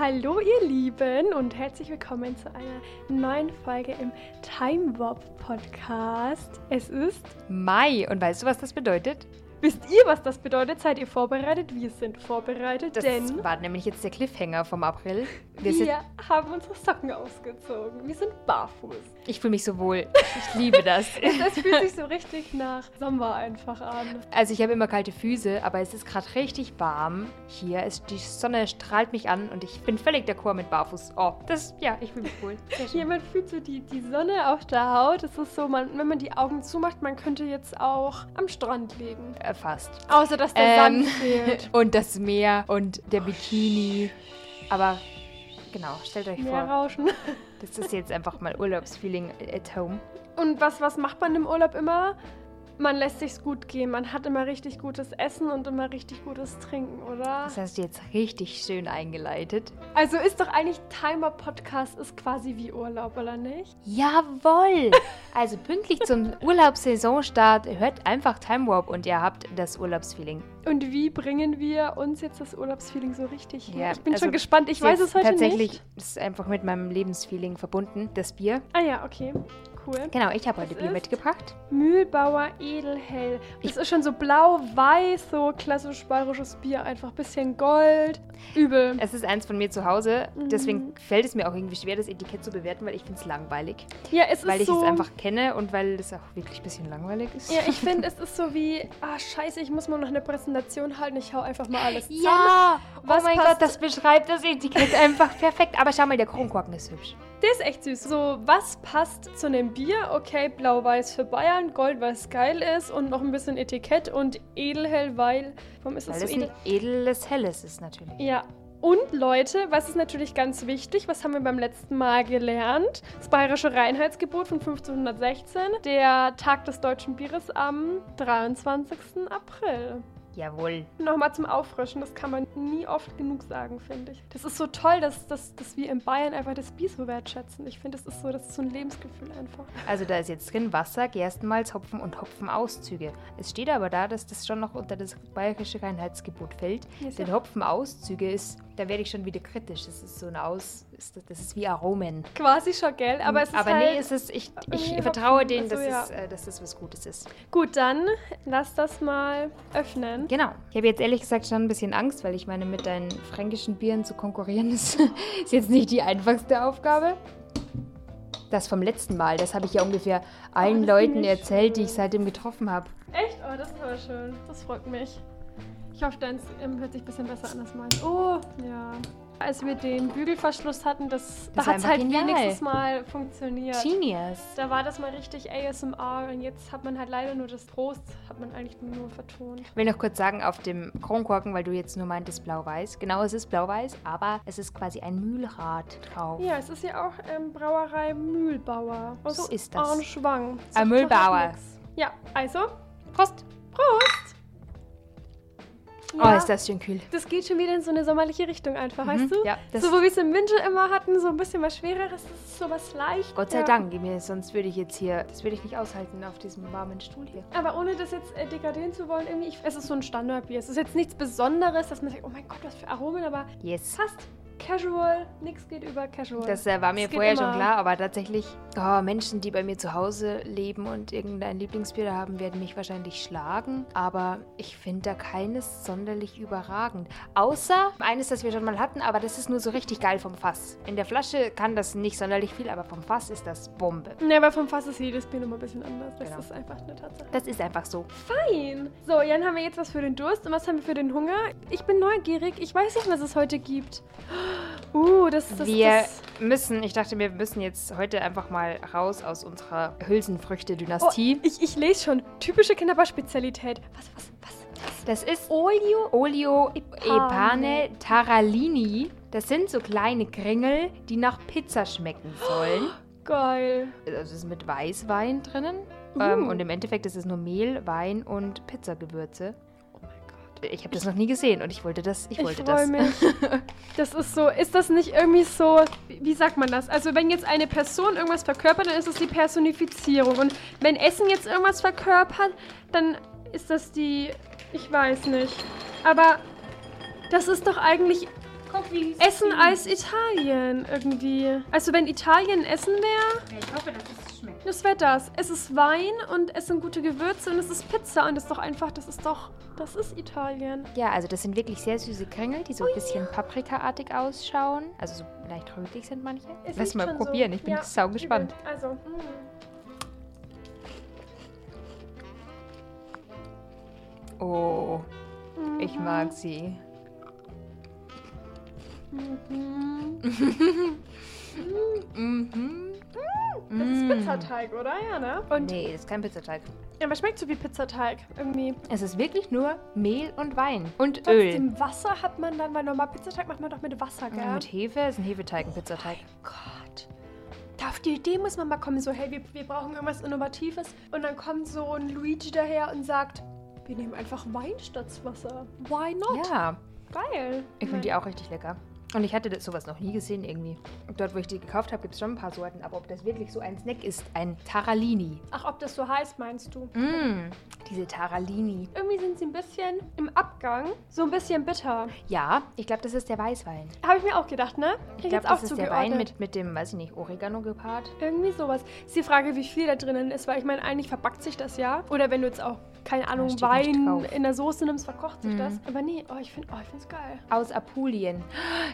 Hallo ihr Lieben und herzlich willkommen zu einer neuen Folge im Time Warp Podcast. Es ist Mai und weißt du, was das bedeutet? Wisst ihr, was das bedeutet? Seid ihr vorbereitet? Wir sind vorbereitet, Das denn war nämlich jetzt der Cliffhanger vom April. Wir wir, haben unsere Socken ausgezogen. Wir sind barfuß. ich fühle mich so wohl. Ich liebe das. Das fühlt sich so richtig nach Sommer einfach an. Also ich habe immer kalte Füße, aber es ist gerade richtig warm hier. Es, die Sonne strahlt mich an und ich bin völlig d'accord mit Barfuß. Oh, das, ja, ich fühle mich wohl. Schön. Jemand fühlt so die, die Sonne auf der Haut. Es ist so, man, wenn man die Augen zumacht, man könnte jetzt auch am Strand liegen. Äh, fast. Außer, dass der Ähm, Sand fehlt. und das Meer und der Bikini. Aber genau, stellt euch vor, Meerrauschen. das ist jetzt einfach mal Urlaubsfeeling at home. Und was, was macht man im Urlaub immer? Man lässt sich's gut gehen. Man hat immer richtig gutes Essen und immer richtig gutes Trinken, oder? Das hast du jetzt richtig schön eingeleitet. Also ist doch eigentlich Timer Podcast ist quasi wie Urlaub, oder nicht? Jawoll! Also pünktlich zum Urlaubssaisonstart hört einfach Time Warp und ihr habt das Urlaubsfeeling. Und wie bringen wir uns jetzt das Urlaubsfeeling so richtig hin? Ja, ich bin also schon gespannt. Ich weiß es heute tatsächlich nicht. ist einfach mit meinem Lebensfeeling verbunden, das Bier. Ah ja, okay. Cool. Genau, ich habe heute Bier mitgebracht. Mühlbauer Edelhell. Das ist schon so blau-weiß, so klassisch bayerisches Bier. Einfach bisschen Gold. Übel. Es ist eins von mir zu Hause, deswegen Mhm. fällt es mir auch irgendwie schwer, das Etikett zu bewerten, weil ich finde es langweilig. Ja, es Weil ist ich so. es einfach kenne und weil es auch wirklich ein bisschen langweilig ist. Ja, ich finde, es ist so wie, ah, scheiße, ich muss mal noch eine Präsentation halten. Ich hau einfach mal alles zusammen. Ja! Was oh mein Gott, das beschreibt das Etikett einfach perfekt. Aber schau mal, der Kronkorken ist hübsch. Der ist echt süß. So, was passt zu einem Bier? Okay, blau-weiß für Bayern, gold, weil es geil ist und noch ein bisschen Etikett und edelhell, weil, warum ist das Weil so edel? edles Helles ist natürlich. Ja. Und Leute, was ist natürlich ganz wichtig, was haben wir beim letzten Mal gelernt? Das Bayerische Reinheitsgebot von 1516, der Tag des deutschen Bieres am 23. April. Jawohl. Nochmal zum Auffrischen, das kann man nie oft genug sagen, finde ich. Das ist so toll, dass, dass, dass wir in Bayern einfach das Bier so wertschätzen. Ich finde, das ist so, das ist so ein Lebensgefühl einfach. Also da ist jetzt drin Wasser, Gerstenmalz, Hopfen und Hopfenauszüge. Es steht aber da, dass das schon noch unter das bayerische Reinheitsgebot fällt. Ist Denn ja- Hopfenauszüge ist, da werde ich schon wieder kritisch. Das ist so ein Aus, ist, das ist wie Aromen. Quasi schon, gell? Aber es ist aber halt... nee, es ist, ich, ich Nee, vertraue denen, also dass, ja. es, äh, dass das was Gutes ist. Gut, dann lass das mal öffnen. Genau. Ich habe jetzt ehrlich gesagt schon ein bisschen Angst, weil ich meine, mit deinen fränkischen Bieren zu konkurrieren ist, ist jetzt nicht die einfachste Aufgabe. Das vom letzten Mal, das habe ich ja ungefähr allen das Leuten ich erzählt, die ich schön. seitdem getroffen habe. Echt? Oh, das ist aber schön. Das freut mich. Ich hoffe, deins hört sich ein bisschen besser an als meins. Oh, ja. Als wir den Bügelverschluss hatten, das, da Das war hat es halt genial. wenigstens mal funktioniert. Genius. Da war das mal richtig ASMR und jetzt hat man halt leider nur das Prost, hat man eigentlich nur vertont. Ich will noch kurz sagen, auf dem Kronkorken, weil du jetzt nur meintest blau-weiß. Genau, es ist blau-weiß, aber es ist quasi ein Mühlrad drauf. Ja, es ist ja auch ähm, Brauerei Mühlbauer aus So ist das. Arnschwang. Ein Sagt Mühlbauer. Ja, also, Prost! Prost! Oh, ist das schön kühl. Das geht schon wieder in so eine sommerliche Richtung einfach, weißt du? Ja, das- so, wo wir es im Winter immer hatten, so ein bisschen was Schwereres, das ist so was leicht. Gott sei ja. Dank, mir, sonst würde ich jetzt hier, das würde ich nicht aushalten auf diesem warmen Stuhl hier. Aber ohne das jetzt äh, degradieren zu wollen, irgendwie, ich, es ist so ein Standardbier. Es ist jetzt nichts Besonderes, dass man sagt, oh mein Gott, was für Aromen, aber Yes. passt. Casual, nichts geht über Casual. Das äh, war mir geht vorher schon klar, aber tatsächlich, oh, Menschen, die bei mir zu Hause leben und irgendein Lieblingsbier haben, werden mich wahrscheinlich schlagen. Aber ich finde da keines sonderlich überragend. Außer eines, das wir schon mal hatten, aber das ist nur so richtig geil vom Fass. In der Flasche kann das nicht sonderlich viel, aber vom Fass ist das Bombe. Ne, aber vom Fass ist jedes Bier nochmal ein bisschen anders. Das Genau. ist einfach eine Tatsache. Das ist einfach so. Fein. So, Jan, haben wir jetzt was für den Durst und was haben wir für den Hunger? Ich bin neugierig. Ich weiß nicht, was es heute gibt. Uh, das das, wir das, müssen, ich dachte, wir müssen jetzt heute einfach mal raus aus unserer oh, Hülsenfrüchte-Dynastie. ich, ich lese schon. Typische Knabberspezialität. Was, was, was? Das ist Olio? Olio Epane. Epane Taralini. Das sind so kleine Kringel, die nach Pizza schmecken sollen. Geil. Also es ist mit Weißwein drinnen. Uh. Ähm, und im Endeffekt ist es nur Mehl, Wein und Pizzagewürze. Ich habe das noch nie gesehen und ich wollte das. Ich Ich wollte freue das. mich. Das ist so, ist das nicht irgendwie so, wie sagt man das? Also wenn jetzt eine Person irgendwas verkörpert, dann ist es die Personifizierung. Und wenn Essen jetzt irgendwas verkörpert, dann ist das die, ich weiß nicht. Aber das ist doch eigentlich Essen als Italien irgendwie. Also wenn Italien Essen wäre, Ich hoffe, dass es schmeckt. das wäre das. Es ist Wein und es sind gute Gewürze und es ist Pizza und das ist doch einfach, das ist doch, das ist Italien. Ja, also das sind wirklich sehr süße Kringel, die so ein bisschen paprikaartig ausschauen. Also so leicht rötlich sind manche. Es Lass mal schon so. probieren, ich bin Ja, sau gespannt. übel. Also, mm. Oh, ich Mhm. mag sie. Mhm. Mhm. Pizzateig, oder? Ja, ne? Und Nee, ist kein Pizzateig. ja, aber schmeckt so wie Pizzateig. Irgendwie. Es ist wirklich nur Mehl und Wein. Und Öl. Trotzdem Wasser hat man dann, weil normal Pizzateig macht man doch mit Wasser, gell? Ja, mit Hefe ist ein Hefeteig, ein Pizzateig. Gott. Da auf die Idee muss man mal kommen, so, hey, wir, wir brauchen irgendwas Innovatives. Und dann kommt so ein Luigi daher und sagt, wir nehmen einfach Wein statt Wasser. Why not? Ja, Geil. ich finde die auch richtig lecker. Und ich hatte das sowas noch nie gesehen irgendwie. Dort, wo ich die gekauft habe, gibt es schon ein paar Sorten. Aber ob das wirklich so ein Snack ist, ein Taralini. Ach, ob das so heißt, meinst du? Mmm, diese Taralini. Irgendwie sind sie ein bisschen im Abgang, so ein bisschen bitter. Ja, ich glaube, das ist der Weißwein. Habe ich mir auch gedacht, ne? Ich Hätte glaube, das ist der Wein mit, mit dem, weiß ich nicht, Oregano gepaart. Irgendwie sowas. Ist die Frage, wie viel da drinnen ist, weil ich meine, eigentlich verbackt sich das ja. Oder wenn du jetzt auch, keine Ahnung, Wein in der Soße nimmst, verkocht sich Mhm. das. Aber nee, oh, ich finde oh, ich find's geil. Aus Apulien.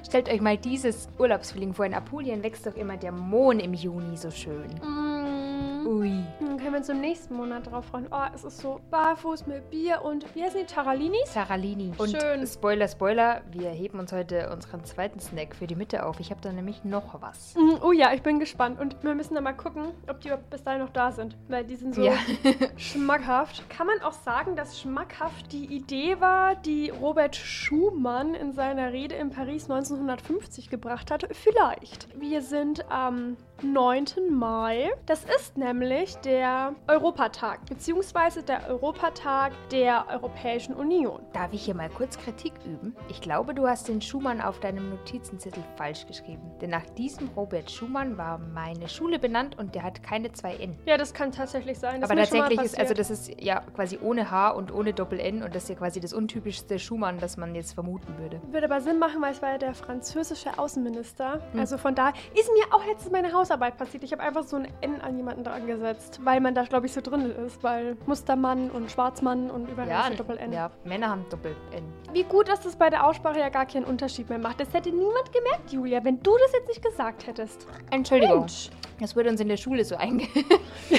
Stellt euch mal dieses Urlaubsfeeling vor. In Apulien wächst doch immer der Mohn im Juni so schön. Mm. Ui. Dann können wir uns im nächsten Monat drauf freuen. Oh, es ist so barfuß mit Bier und wie heißen die? Taralinis? Taralini. Und Schön. Spoiler, Spoiler, wir heben uns heute unseren zweiten Snack für die Mitte auf. Ich habe da nämlich noch was. Mm, Oh ja, ich bin gespannt. Und wir müssen dann mal gucken, ob die bis dahin noch da sind. Weil die sind so Ja. schmackhaft. Kann man auch sagen, dass schmackhaft die Idee war, die Robert Schumann in seiner Rede in Paris 1950 gebracht hat? Vielleicht. Wir sind am 9. Mai. Das ist nämlich der Europatag, beziehungsweise der Europatag der Europäischen Union. Darf ich hier mal kurz Kritik üben? Ich glaube, du hast den Schumann auf deinem Notizenzettel falsch geschrieben. Denn nach diesem Robert Schumann war meine Schule benannt und der hat keine zwei N. Ja, das kann tatsächlich sein. Das Aber tatsächlich ist, also das ist ja quasi ohne H und ohne Doppel-N und das ist ja quasi das untypischste Schumann, das man jetzt vermuten würde. Würde aber Sinn machen, weil es war ja der französische Außenminister. Hm. Also von da ist mir auch letztens meine Hausarbeit passiert. Ich habe einfach so ein N an jemanden dran gesetzt, weil man da, glaube ich, so drin ist. Weil Mustermann und Schwarzmann und überall Ja, ist so Doppel-N. ja, Männer haben Doppel-N. Wie gut, dass das bei der Aussprache ja gar keinen Unterschied mehr macht. Das hätte niemand gemerkt, Julia, wenn du das jetzt nicht gesagt hättest. Entschuldigung. Mensch. Das wurde uns in der Schule so einge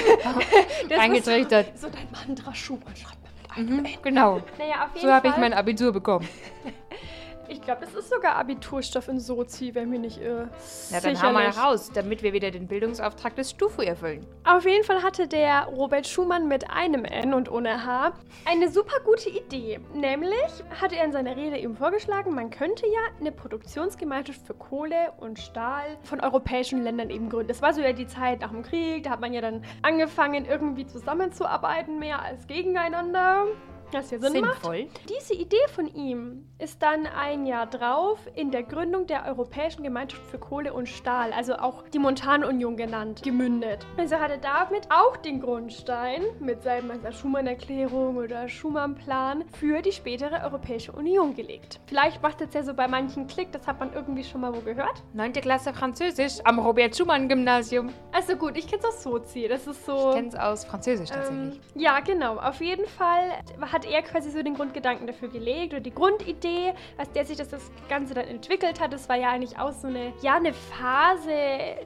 Das eingetrichtert. ist so dein Mantra Schumann. Schreibt man mit einem Mhm, N. genau. Naja, So habe ich mein Abitur bekommen. Ich glaube, das ist sogar Abiturstoff in Sozi, wenn mir nicht irre. Na, dann haben wir Sicherlich. raus, damit wir wieder den Bildungsauftrag des Stufu erfüllen. Auf jeden Fall hatte der Robert Schumann mit einem N und ohne H eine super gute Idee. Nämlich hatte er in seiner Rede eben vorgeschlagen, man könnte ja eine Produktionsgemeinschaft für Kohle und Stahl von europäischen Ländern eben gründen. Das war so ja die Zeit nach dem Krieg, da hat man ja dann angefangen, irgendwie zusammenzuarbeiten, mehr als gegeneinander. Das ja Sinn macht. Sinnvoll. Diese Idee von ihm ist dann ein Jahr drauf in der Gründung der Europäischen Gemeinschaft für Kohle und Stahl, also auch die Montanunion genannt, gemündet. Also hat er damit auch den Grundstein mit seinem also Schumann-Erklärung oder Schumann-Plan für die spätere Europäische Union gelegt. Vielleicht macht es ja so bei manchen Klick, das hat man irgendwie schon mal wo gehört. Neunte Klasse Französisch am Robert-Schumann-Gymnasium. Also gut, ich kenne es aus Sozi, das ist so... Ich kenne es aus Französisch tatsächlich. Ähm, ja, genau. Auf jeden Fall hat er quasi so den Grundgedanken dafür gelegt oder die Grundidee, aus der sich das, das Ganze dann entwickelt hat. Das war ja eigentlich auch so eine, ja, eine Phase,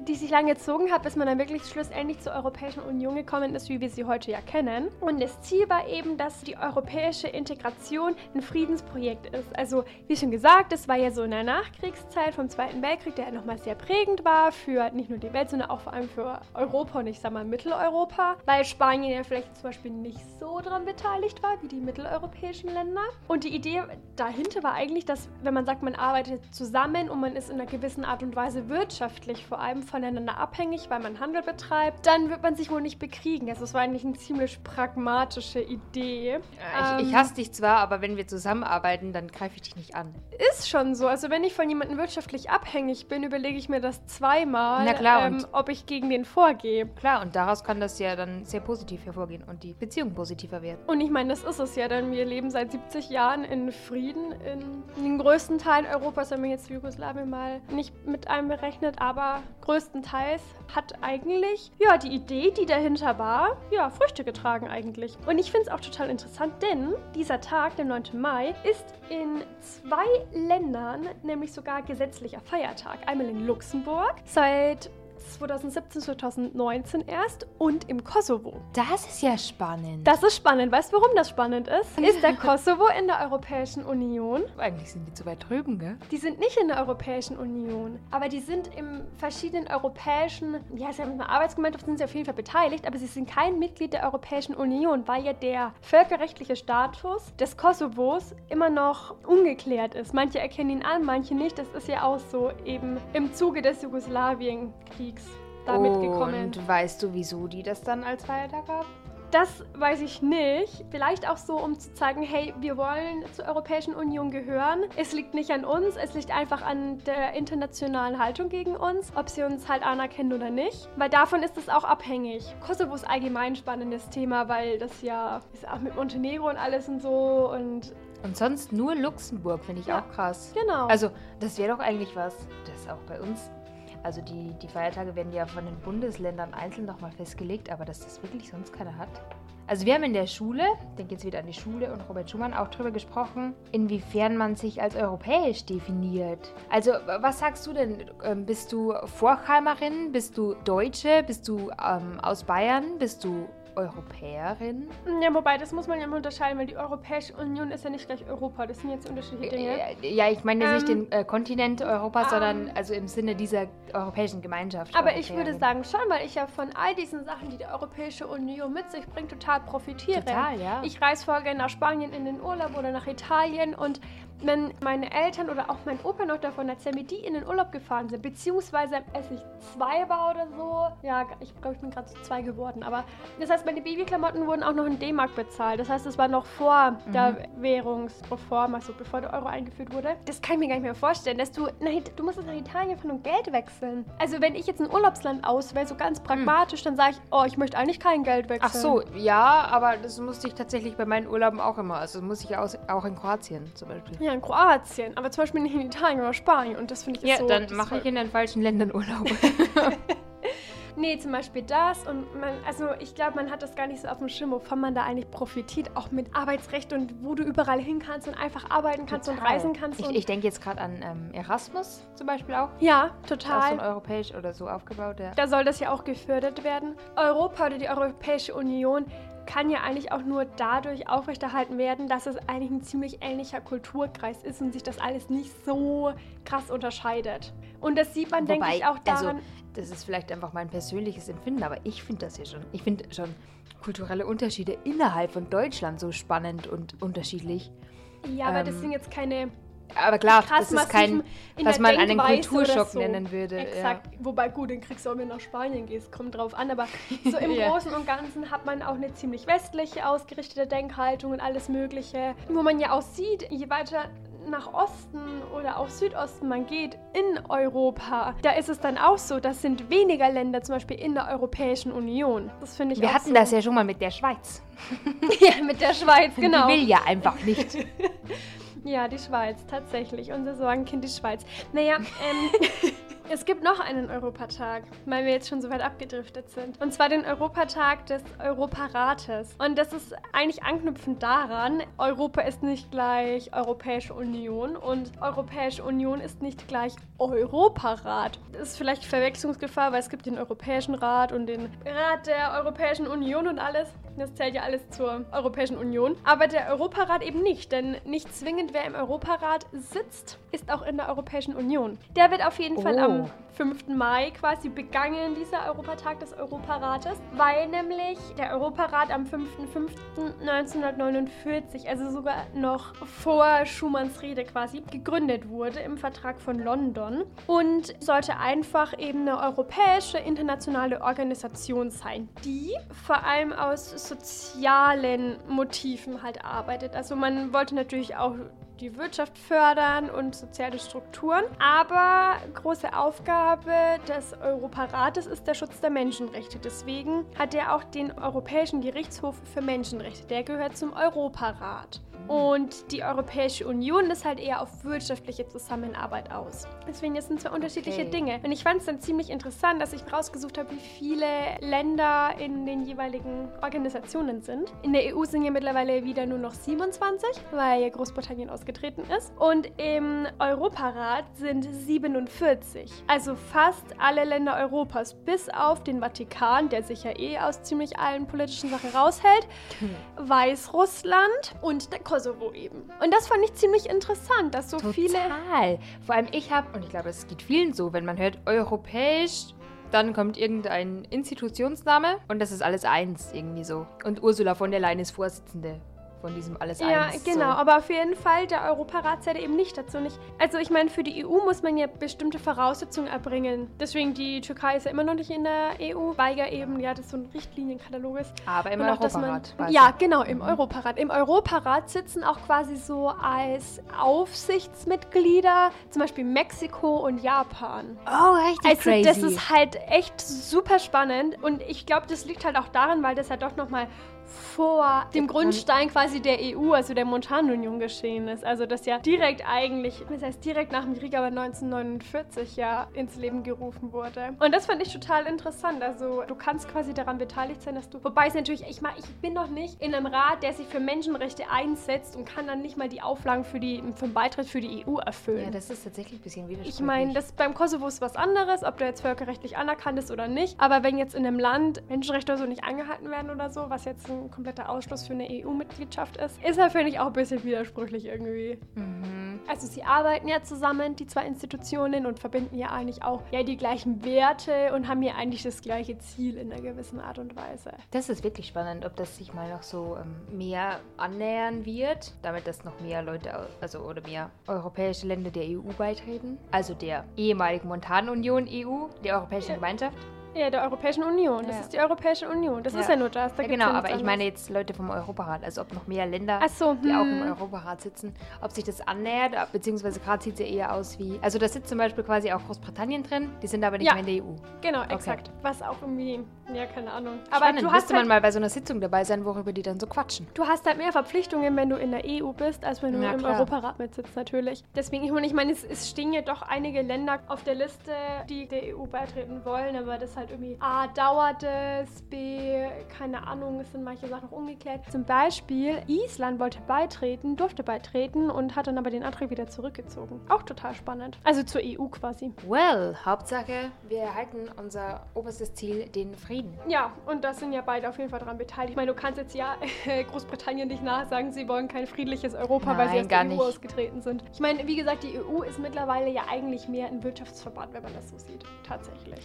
die sich lange gezogen hat, bis man dann wirklich schlussendlich zur Europäischen Union gekommen ist, wie wir sie heute ja kennen. Und das Ziel war eben, dass die europäische Integration ein Friedensprojekt ist. Also, wie schon gesagt, das war ja so in der Nachkriegszeit vom Zweiten Weltkrieg, der nochmal sehr prägend war für nicht nur die Welt, sondern auch vor allem für Europa und ich sag mal Mitteleuropa, weil Spanien ja vielleicht zum Beispiel nicht so daran beteiligt war wie die mitteleuropäischen Länder. Und die Idee dahinter war eigentlich, dass wenn man sagt, man arbeitet zusammen und man ist in einer gewissen Art und Weise wirtschaftlich vor allem voneinander abhängig, weil man Handel betreibt, dann wird man sich wohl nicht bekriegen. Also es war eigentlich eine ziemlich pragmatische Idee. ich, ich Ähm, hasse dich zwar, aber wenn wir zusammenarbeiten, dann greife ich dich nicht an. Ist schon so. Also wenn ich von jemandem wirtschaftlich abhängig bin, überlege ich mir das zweimal, Na klar, ähm, ob ich gegen den vorgehe. Klar, und daraus kann das ja dann sehr positiv hervorgehen und die Beziehung positiver werden. Und ich meine, das ist es es ja dann, wir leben seit 70 Jahren in Frieden in den größten Teilen Europas, wenn man jetzt Jugoslawien mal nicht mit einberechnet, aber größtenteils hat eigentlich, ja, die Idee, die dahinter war, ja, Früchte getragen eigentlich. Und ich finde es auch total interessant, denn dieser Tag, der 9. Mai, ist in zwei Ländern nämlich sogar gesetzlicher Feiertag. Einmal in Luxemburg seit 2017, 2019 erst und im Kosovo. Das ist ja spannend. Das ist spannend. Weißt du, warum das spannend ist? Ist der Kosovo in der Europäischen Union? Eigentlich sind die zu weit drüben, gell? Die sind nicht in der Europäischen Union, aber die sind im verschiedenen europäischen, ja, sie haben eine Arbeitsgemeinschaft, sind sie auf jeden Fall beteiligt, aber sie sind kein Mitglied der Europäischen Union, weil ja der völkerrechtliche Status des Kosovos immer noch ungeklärt ist. Manche erkennen ihn an, manche nicht. Das ist ja auch so eben im Zuge des Jugoslawienkriegs da mitgekommen. Und weißt du, wieso die das dann als Feiertag haben? Das weiß ich nicht. Vielleicht auch so, um zu zeigen, hey, wir wollen zur Europäischen Union gehören. Es liegt nicht an uns, es liegt einfach an der internationalen Haltung gegen uns, ob sie uns halt anerkennen oder nicht. Weil davon ist es auch abhängig. Kosovo ist allgemein ein spannendes Thema, weil das ja ist auch mit Montenegro und alles und so und Und sonst nur Luxemburg, finde ich Ja. auch krass. genau. Also, das wäre doch eigentlich was. Das auch bei uns. Also, die, die Feiertage werden ja von den Bundesländern einzeln nochmal festgelegt, aber dass das wirklich sonst keiner hat. Also, wir haben in der Schule, ich denke jetzt wieder an die Schule und Robert Schumann, auch darüber gesprochen, inwiefern man sich als europäisch definiert. Also, was sagst du denn? Ähm, Bist du Vorchheimerin? Bist du Deutsche? Bist du ähm, aus Bayern? Bist du Europäerin? ja, wobei, das muss man ja immer unterscheiden, weil die Europäische Union ist ja nicht gleich Europa. Das sind jetzt unterschiedliche Dinge. Äh, Ja, ich meine jetzt nicht Ähm, den äh, Kontinent Europa, ähm, sondern also im Sinne dieser europäischen Gemeinschaft. Aber ich würde sagen schon, weil ich ja von all diesen Sachen, die die Europäische Union mit sich bringt, total profitiere. Total, ja. Ich reise gerne nach Spanien in den Urlaub oder nach Italien und wenn meine Eltern oder auch mein Opa noch davon erzählen, wie die in den Urlaub gefahren sind, beziehungsweise als ich zwei war oder so, ja, ich glaube, ich bin gerade zwei geworden, aber das heißt, meine Babyklamotten wurden auch noch in D-Mark bezahlt. Das heißt, es war noch vor der Währungsreform, also bevor der Euro eingeführt wurde. Das kann ich mir gar nicht mehr vorstellen, dass du, nach, It- du musst jetzt nach Italien fahren und Geld wechseln. Also wenn ich jetzt ein Urlaubsland auswähle, so ganz pragmatisch, dann sage ich, oh, ich möchte eigentlich kein Geld wechseln. Ach so, ja, aber das musste ich tatsächlich bei meinen Urlauben auch immer. Also das muss ich aus, auch in Kroatien zum Beispiel. Ja, in Kroatien, aber zum Beispiel nicht in Italien oder Spanien. Und das finde ich Ja, so. dann das mache ich in den falschen Ländern Urlaub. Nee, zum Beispiel das. Und man, also ich glaube, man hat das gar nicht so auf dem Schirm, wovon man da eigentlich profitiert. Auch mit Arbeitsrecht und wo du überall hin kannst und einfach arbeiten kannst und Total. reisen kannst. Ich, und ich denke jetzt gerade an ähm, Erasmus zum Beispiel auch. ja, Das ist auch so total. europäisch oder so aufgebaut. Ja. Da soll das ja auch gefördert werden. Europa oder die Europäische Union kann ja eigentlich auch nur dadurch aufrechterhalten werden, dass es eigentlich ein ziemlich ähnlicher Kulturkreis ist und sich das alles nicht so krass unterscheidet. Und das sieht man, denke ich, auch daran. Also, das ist vielleicht einfach mein persönliches Empfinden, aber ich finde das ja schon. Ich finde schon kulturelle Unterschiede innerhalb von Deutschland so spannend und unterschiedlich. ja, aber das ähm, sind jetzt keine Aber klar, das ist kein, was man einen Denkweise Kulturschock oder so. nennen würde. Exakt. Wobei, gut, den kriegst du auch, wenn du nach Spanien gehst, kommt drauf an. Aber so im Ja. Großen und Ganzen hat man auch eine ziemlich westlich ausgerichtete Denkhaltung und alles Mögliche. Wo man ja auch sieht, je weiter nach Osten oder auch Südosten man geht in Europa, da ist es dann auch so, das sind weniger Länder zum Beispiel in der Europäischen Union. Das finde ich Ja. Wir hatten so. das ja schon mal mit der Schweiz. ja mit der Schweiz, genau. Die will ja einfach nicht. Ja, die Schweiz, tatsächlich. Unser Sorgenkind, die Schweiz. Naja, ähm, es gibt noch einen Europatag, weil wir jetzt schon so weit abgedriftet sind. Und zwar den Europatag des Europarates. Und das ist eigentlich anknüpfend daran, Europa ist nicht gleich Europäische Union und Europäische Union ist nicht gleich Europarat. Das ist vielleicht Verwechslungsgefahr, weil es gibt den Europäischen Rat und den Rat der Europäischen Union und alles. Das zählt ja alles zur Europäischen Union. Aber der Europarat eben nicht, denn nicht zwingend wer im Europarat sitzt, ist auch in der Europäischen Union. Der wird auf jeden Fall Oh. Am 5. Mai quasi begangen, dieser Europatag des Europarates, weil nämlich der Europarat am 5.5.1949, also sogar noch vor Schumanns Rede quasi, gegründet wurde im Vertrag von London und sollte einfach eben eine europäische internationale Organisation sein, die vor allem aus sozialen Motiven halt arbeitet. Also man wollte natürlich auch die Wirtschaft fördern und soziale Strukturen. Aber große Aufgabe des Europarates ist der Schutz der Menschenrechte. Deswegen hat er auch den Europäischen Gerichtshof für Menschenrechte. Der gehört zum Europarat. Und die Europäische Union ist halt eher auf wirtschaftliche Zusammenarbeit aus. Deswegen das sind zwei unterschiedliche Okay. Dinge. Und ich fand es dann ziemlich interessant, dass ich rausgesucht habe, wie viele Länder in den jeweiligen Organisationen sind. In der EU sind ja mittlerweile wieder nur noch 27, weil ja Großbritannien ausgetreten ist. Und im Europarat sind 47. Also fast alle Länder Europas, bis auf den Vatikan, der sich ja eh aus ziemlich allen politischen Sachen raushält. Weißrussland und der Kosovo eben. Und das fand ich ziemlich interessant, dass so viele. Total. Vor allem ich habe, und ich glaube, es geht vielen so, wenn man hört europäisch, dann kommt irgendein Institutionsname und das ist alles eins irgendwie so. Und Ursula von der Leyen ist Vorsitzende von diesem alles Ja, eins. genau, So. aber auf jeden Fall, der Europarat zählt eben nicht dazu. Nicht. Also ich meine, für die EU muss man ja bestimmte Voraussetzungen erbringen. Deswegen, die Türkei ist ja immer noch nicht in der EU, weil ja eben, ja, das so ein Richtlinienkatalog ist. Aber im auch, dass man- Europarat. quasi. Ja, genau, im Europarat. Im Europarat sitzen auch quasi so als Aufsichtsmitglieder zum Beispiel Mexiko und Japan. Oh, richtig Also crazy. das ist halt echt super spannend und ich glaube, das liegt halt auch daran, weil das ja doch nochmal vor dem Grundstein quasi der EU, also der Montanunion geschehen ist. Also das ja direkt eigentlich, das heißt direkt nach dem Krieg, aber 1949 ja ins Leben gerufen wurde. Und das fand ich total interessant. Also du kannst quasi daran beteiligt sein, dass du, wobei es natürlich, ich meine, ich bin noch nicht in einem Rat, der sich für Menschenrechte einsetzt und kann dann nicht mal die Auflagen für, die, für den Beitritt für die EU erfüllen. ja, das ist tatsächlich ein bisschen widersprüchlich. Ich meine, das beim Kosovo ist was anderes, ob der jetzt völkerrechtlich anerkannt ist oder nicht. Aber wenn jetzt in einem Land Menschenrechte so nicht eingehalten werden oder so, was jetzt ein kompletter Ausschluss für eine EU-Mitgliedschaft ist, ist halt, finde ich, auch ein bisschen widersprüchlich irgendwie. Mhm. Also sie arbeiten ja zusammen, die zwei Institutionen, und verbinden ja eigentlich auch ja, die gleichen Werte und haben ja eigentlich das gleiche Ziel in einer gewissen Art und Weise. Das ist wirklich spannend, ob das sich mal noch so ähm, mehr annähern wird, damit dass noch mehr Leute, also oder mehr europäische Länder der EU beitreten. Also der ehemaligen Montanunion EU, der Europäischen Ja. Gemeinschaft. Ja, der Europäischen Union. Das Ja. ist die Europäische Union. Das Ja. ist ja nur das. Da Ja, genau, ja aber ich meine jetzt Leute vom Europarat, also ob noch mehr Länder, Ach so, die auch im hm. Europarat sitzen, ob sich das annähert, beziehungsweise gerade sieht es ja eher aus wie, also da sitzt zum Beispiel quasi auch Großbritannien drin, die sind aber nicht mehr in der EU. Genau, exakt. Was auch irgendwie, ja, keine Ahnung. Aber Spannend, du hast, müsste man halt, mal bei so einer Sitzung dabei sein, worüber die dann so quatschen. du hast halt mehr Verpflichtungen, wenn du in der EU bist, als wenn du im klar. Europarat mitsitzt, natürlich. Deswegen, ich meine, ich meine, es, es stehen ja doch einige Länder auf der Liste, die der EU beitreten wollen, aber das halt irgendwie A, dauert es, B, keine Ahnung, es sind manche Sachen noch ungeklärt. Zum Beispiel, Island wollte beitreten, durfte beitreten und hat dann aber den Antrag wieder zurückgezogen. Auch total spannend. Also zur EU quasi. Well, Hauptsache, wir erhalten unser oberstes Ziel, den Frieden. Ja, und da sind ja beide auf jeden Fall daran beteiligt. Ich meine, du kannst jetzt ja Großbritannien nicht nachsagen, sie wollen kein friedliches Europa, weil sie Nein, aus der EU nicht. ausgetreten sind. Ich meine, wie gesagt, die EU ist mittlerweile ja eigentlich mehr ein Wirtschaftsverband, wenn man das so sieht. Tatsächlich.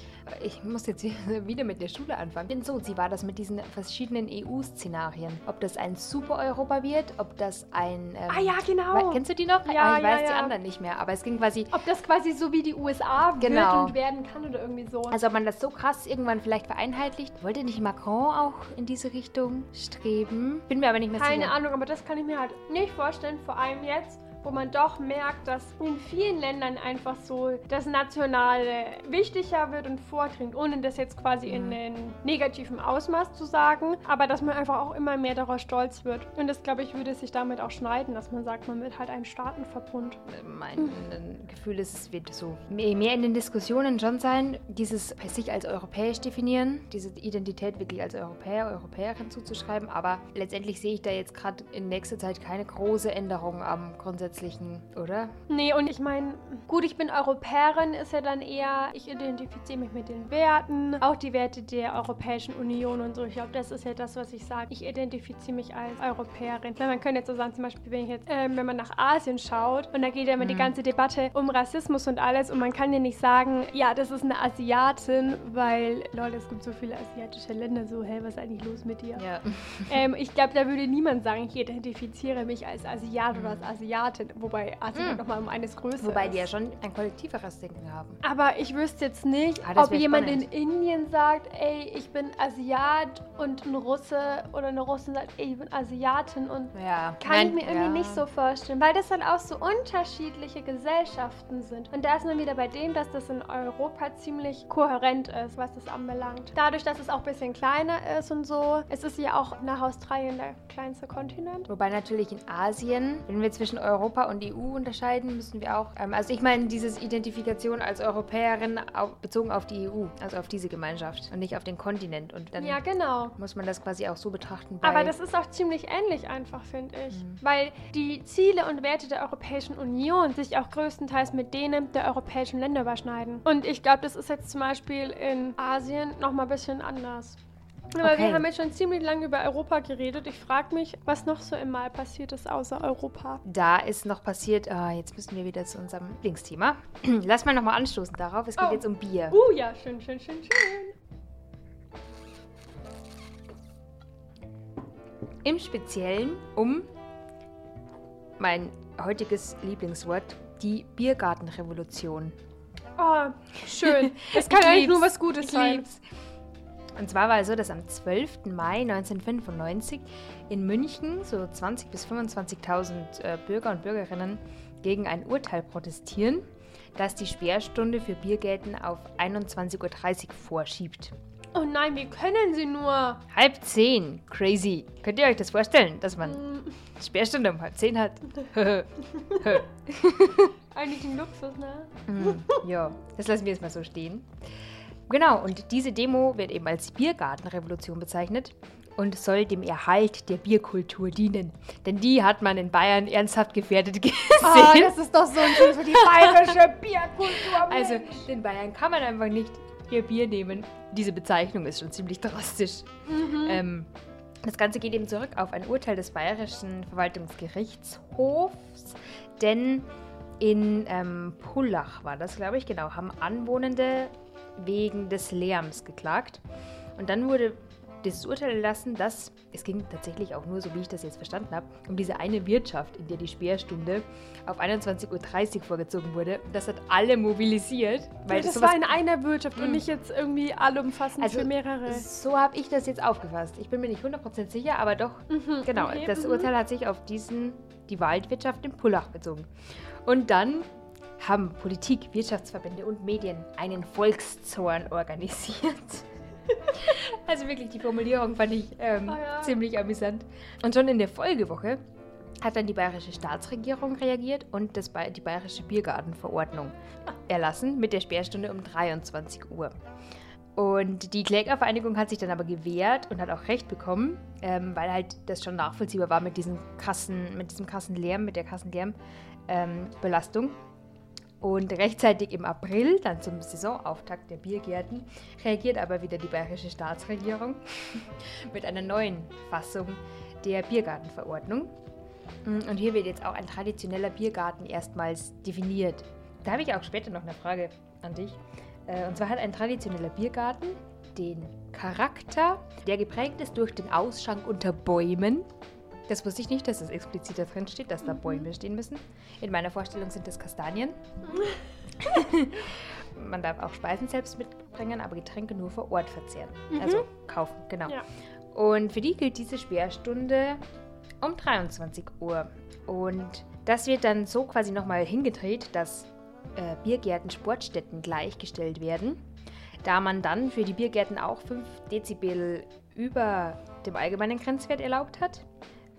Ich muss jetzt wieder mit der Schule anfangen. Denn so, sie war das mit diesen verschiedenen EU-Szenarien. Ob das ein Super-Europa wird, ob das ein... ähm, Ah ja, genau. Kennst du die noch? Ja, Ah, ich ja, weiß die ja. anderen nicht mehr. Aber es ging quasi... Ob das quasi so wie die USA wird Genau. und werden kann oder irgendwie so. Also ob man das so krass irgendwann vielleicht vereinheitlicht. Wollte nicht Macron auch in diese Richtung streben? Bin mir aber nicht mehr Keine sicher. Ahnung, aber das kann ich mir halt nicht vorstellen, vor allem jetzt, wo man doch merkt, dass in vielen Ländern einfach so das Nationale wichtiger wird und vordringt, ohne das jetzt quasi in einen negativen Ausmaß zu sagen, aber dass man einfach auch immer mehr darauf stolz wird. Und das, glaube ich, würde sich damit auch schneiden, dass man sagt, man wird halt ein Staatenverbund. Mein äh, Gefühl ist, es wird so mehr in den Diskussionen schon sein, dieses sich als europäisch definieren, diese Identität wirklich als Europäer, Europäerin zuzuschreiben. Aber letztendlich sehe ich da jetzt gerade in nächster Zeit keine große Änderung am grundsätzlichen, oder? Nee, und ich meine, gut, ich bin Europäerin, ist ja dann eher, ich identifiziere mich mit den Werten, auch die Werte der Europäischen Union und so. Ich glaube, das ist ja das, was ich sage. Ich identifiziere mich als Europäerin. Weil man könnte jetzt so sagen, zum Beispiel, wenn ich jetzt, ähm, wenn man nach Asien schaut und da geht ja immer die ganze Debatte um Rassismus und alles und man kann ja nicht sagen, ja, das ist eine Asiatin, weil, Leute, es gibt so viele asiatische Länder, so, hey, was ist eigentlich los mit dir? Ja. Ähm, ich glaube, da würde niemand sagen, ich identifiziere mich als Asiat oder als Asiatin. Asien, wobei Asien Hm. halt nochmal um eines größer Wobei ist. die ja schon ein kollektiveres Denken haben. Aber ich wüsste jetzt nicht, Ah, ob jemand spannend. in Indien sagt, ey, ich bin Asiat und ein Russe oder eine Russin sagt, ey, ich bin Asiatin und Ja. kann ich mir irgendwie ja. nicht so vorstellen, weil das dann auch so unterschiedliche Gesellschaften sind. Und da ist man wieder bei dem, dass das in Europa ziemlich kohärent ist, was das anbelangt. Dadurch, dass es auch ein bisschen kleiner ist und so, es ist ja auch nach Australien der kleinste Kontinent. Wobei natürlich in Asien, wenn wir zwischen Europa und EU unterscheiden, müssen wir auch, ähm, also ich meine dieses Identifikation als Europäerin au bezogen auf die EU, also auf diese Gemeinschaft und nicht auf den Kontinent. Und dann Ja, genau. muss man das quasi auch so betrachten. Aber das ist auch ziemlich ähnlich einfach, finde ich. Mhm. Weil die Ziele und Werte der Europäischen Union sich auch größtenteils mit denen der europäischen Länder überschneiden. Und ich glaube, das ist jetzt zum Beispiel in Asien nochmal ein bisschen anders. Aber Okay. wir haben jetzt schon ziemlich lange über Europa geredet. Ich frage mich, was noch so im Mal passiert ist außer Europa. da ist noch passiert, ah, jetzt müssen wir wieder zu unserem Lieblingsthema. Lass mal nochmal anstoßen darauf. Es geht Oh. jetzt um Bier. Uh, ja, schön, schön, schön, schön. Im Speziellen um mein heutiges Lieblingswort, die Biergartenrevolution. Oh, schön. Das kann Ich eigentlich nur was Gutes Ich sein. lieb's. Und zwar war es so, dass am 12. Mai 1995 in München so 20.000 bis 25.000 äh, Bürger und Bürgerinnen gegen ein Urteil protestieren, das die Sperrstunde für Biergärten auf 21.30 Uhr vorschiebt. Oh nein, wie können sie nur? Halb zehn, crazy. Könnt ihr euch das vorstellen, dass man Hm, Sperrstunde um halb zehn hat? eigentlich ein Luxus, ne? Mm, ja, das lassen wir jetzt mal so stehen. Genau, und diese Demo wird eben als Biergartenrevolution bezeichnet und soll dem Erhalt der Bierkultur dienen. Denn die hat man in Bayern ernsthaft gefährdet gesehen. Ah, das ist doch so ein Schutz für die bayerische Bierkultur. also, Mensch. den Bayern kann man einfach nicht ihr Bier nehmen. Diese Bezeichnung ist schon ziemlich drastisch. Mhm. Ähm, das Ganze geht eben zurück auf ein Urteil des Bayerischen Verwaltungsgerichtshofs, denn in ähm, Pullach war das, glaube ich, genau, haben Anwohnende wegen des Lärms geklagt. Und dann wurde dieses Urteil erlassen, dass, es ging tatsächlich auch nur, so wie ich das jetzt verstanden habe, um diese eine Wirtschaft, in der die Sperrstunde auf 21.30 Uhr vorgezogen wurde. Das hat alle mobilisiert, weil das sowas war in einer Wirtschaft und Mm. nicht jetzt irgendwie allumfassend Also, für mehrere. so habe ich das jetzt aufgefasst. Ich bin mir nicht 100% sicher, aber doch, Mhm, genau. okay, das mhm. Urteil hat sich auf diesen, die Waldwirtschaft in Pullach bezogen. Und dann haben Politik, Wirtschaftsverbände und Medien einen Volkszorn organisiert. also wirklich, die Formulierung fand ich ähm, Ah ja. ziemlich amüsant. Und schon in der Folgewoche hat dann die bayerische Staatsregierung reagiert und das, Ba- die bayerische Biergartenverordnung erlassen mit der Sperrstunde um 23 Uhr. Und die Klägervereinigung hat sich dann aber gewehrt und hat auch Recht bekommen, ähm, weil halt das schon nachvollziehbar war mit, diesen krassen, mit diesem krassen Lärm, mit der krassen Lärmbelastung. Und rechtzeitig im April, dann zum Saisonauftakt der Biergärten, reagiert aber wieder die bayerische Staatsregierung mit einer neuen Fassung der Biergartenverordnung. Und hier wird jetzt auch ein traditioneller Biergarten erstmals definiert. Da habe ich auch später noch eine Frage an dich. Äh, Und zwar hat ein traditioneller Biergarten den Charakter, der geprägt ist durch den Ausschank unter Bäumen. Das wusste ich nicht, dass das explizit da drin steht, dass da Bäume stehen müssen. In meiner Vorstellung sind das Kastanien. Man darf auch Speisen selbst mitbringen, aber Getränke nur vor Ort verzehren. Also kaufen, genau. Ja. Und für die gilt diese Sperrstunde um 23 Uhr. Und das wird dann so quasi nochmal hingedreht, dass äh, Biergärten, Sportstätten gleichgestellt werden, da man dann für die Biergärten auch 5 Dezibel über dem allgemeinen Grenzwert erlaubt hat.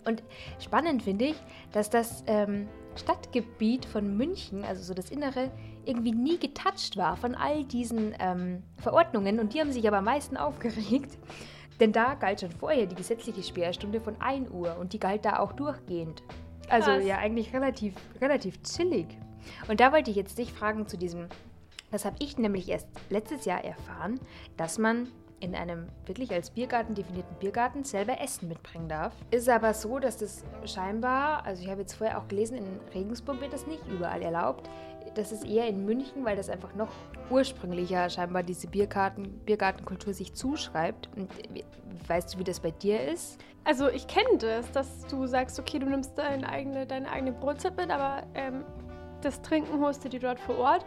Und spannend finde ich, dass das ähm, Stadtgebiet von München, also so das Innere, irgendwie nie getoucht war von all diesen ähm, Verordnungen. Und die haben sich aber am meisten aufgeregt. Denn da galt schon vorher die gesetzliche Sperrstunde von 1 Uhr und die galt da auch durchgehend. Also Krass. ja, eigentlich relativ, relativ chillig. Und da wollte ich jetzt dich fragen zu diesem, das habe ich nämlich erst letztes Jahr erfahren, dass man in einem wirklich als Biergarten definierten Biergarten selber Essen mitbringen darf. Ist aber so, dass das scheinbar, also ich habe jetzt vorher auch gelesen, in Regensburg wird das nicht überall erlaubt. das ist eher in München, weil das einfach noch ursprünglicher scheinbar diese Biergarten, Biergartenkultur sich zuschreibt. Und weißt du, wie das bei dir ist? Also ich kenne das, dass du sagst, okay, du nimmst deine eigene, deine eigene Brotzeit mit, aber ähm, das Trinken holst du dir dort vor Ort.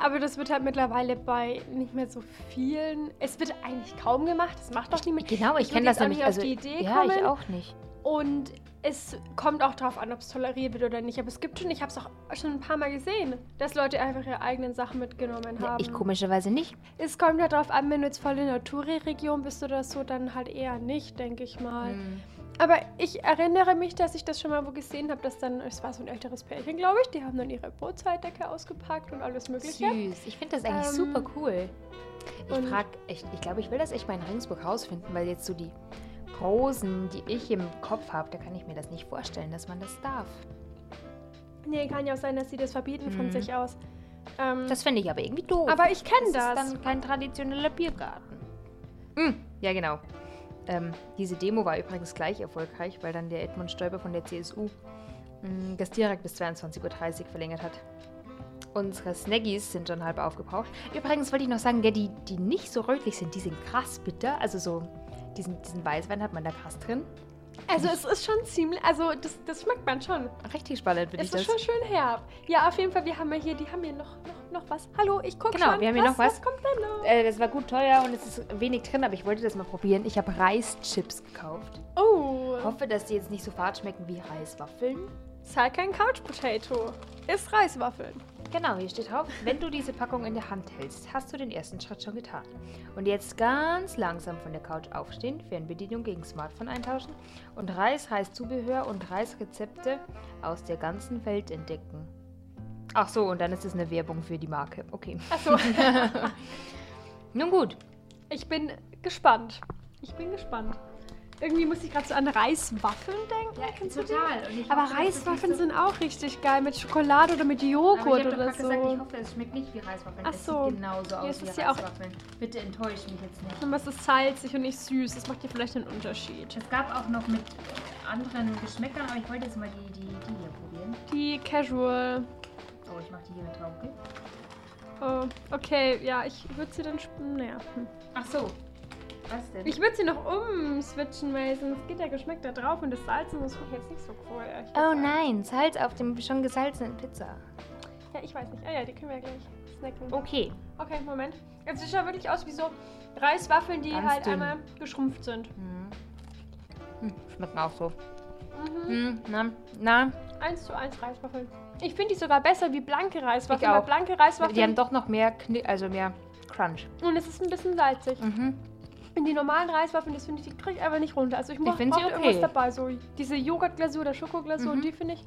Aber das wird halt mittlerweile bei nicht mehr so vielen. Es wird eigentlich kaum gemacht. Das macht doch niemand. Genau, ich, Ich kenne das nämlich. nicht auf Also, die Idee ja, ich kommen. auch nicht. Und es kommt auch darauf an, ob es toleriert wird oder nicht. Aber es gibt schon, ich habe es auch schon ein paar Mal gesehen, dass Leute einfach ihre eigenen Sachen mitgenommen Ja, haben. ich komischerweise nicht. Es kommt halt darauf an, wenn du jetzt voll in der Touri-Region bist oder so, dann halt eher nicht, denke ich mal. Hm. Aber ich erinnere mich, dass ich das schon mal wo gesehen habe, dass dann, es war so ein älteres Pärchen, glaube ich, die haben dann ihre Brotzeit-Decke ausgepackt und alles Mögliche. Süß. Ich finde das eigentlich Ähm, super cool. Ich frage echt, ich glaube, ich will das echt mal in Regensburg rausfinden, weil jetzt so die Rosen, die ich im Kopf habe, da kann ich mir das nicht vorstellen, dass man das darf. Nee, kann ja auch sein, dass sie das verbieten von Mhm. sich aus. Ähm, Das finde ich aber irgendwie doof. aber ich kenne das das. ist dann kein traditioneller Biergarten. Hm, ja, genau. Ähm, diese Demo war übrigens gleich erfolgreich, weil dann der Edmund Stoiber von der CSU mh, das direkt bis 22.30 Uhr verlängert hat. Unsere Snaggies sind schon halb aufgebraucht. Übrigens wollte ich noch sagen, die, die nicht so rötlich sind, die sind krass bitter. Also so, diesen, diesen Weißwein hat man da krass drin. also es ist schon ziemlich, also das, das schmeckt man schon. Richtig spannend finde Es ich ist das. schon schön herb. Ja, auf jeden Fall, wir haben ja hier, die haben hier noch, noch, noch was. Hallo, ich gucke Genau, schon. wir haben hier noch was. Was kommt denn noch? Äh, das war gut teuer und es ist wenig drin, aber ich wollte das mal probieren. Ich habe Reischips gekauft. Oh, hoffe, dass die jetzt nicht so fad schmecken wie Reiswaffeln. ist halt kein Couch Potato. Ist Reiswaffeln. Genau, hier steht drauf, wenn du diese Packung in der Hand hältst, hast du den ersten Schritt schon getan. Und jetzt ganz langsam von der Couch aufstehen, Fernbedienung gegen Smartphone eintauschen und Reis, Reiszubehör und Reisrezepte aus der ganzen Welt entdecken. Ach so, und dann ist es eine Werbung für die Marke. Okay. Achso, Nun gut. ich bin gespannt. Ich bin gespannt. Irgendwie muss ich gerade so an Reiswaffeln denken. Kennst du die? Aber Reiswaffeln sind auch richtig geil mit Schokolade oder mit Joghurt oder so. hoffe, es schmeckt nicht wie Reiswaffeln. Ach so. genauso Ja, es ist ja auch- Bitte enttäusch mich jetzt nicht. Und was ist salzig und nicht süß? Das macht ja vielleicht einen Unterschied. Es gab auch noch mit anderen Geschmäckern, aber ich wollte jetzt mal die, die, die hier probieren. Die Casual. Oh, ich mache die hier mit drauf, okay? Oh, okay, ja, ich würde sie dann. sp- Naja. Hm. Ach so. Was denn? Ich würde sie noch umswitchen, weil sonst geht der Geschmack da drauf und das Salzen ich jetzt nicht so cool. ehrlich oh nein, Salz auf dem schon gesalzenen Pizza. Ja, ich weiß nicht. Ah ja, die können wir ja gleich snacken. Okay. Okay, Moment. Es sieht ja wirklich aus wie so Reiswaffeln, die Ganz halt dünn. einmal geschrumpft sind. Hm. Hm, schmecken auch so. Mhm. Hm, na, na, Eins zu eins Reiswaffeln. Ich finde die sogar besser wie blanke Reiswaffeln. Ich auch. weil blanke Reiswaffeln. die haben doch noch mehr, Kni also mehr Crunch. und es ist ein bisschen salzig. Mhm. Und die normalen Reiswaffeln, das finde ich, die kriege ich einfach nicht runter. Also ich, mach- find sie brauche okay. irgendwas dabei. So diese Joghurtglasur oder Schokoglasur, Mhm. die finde ich,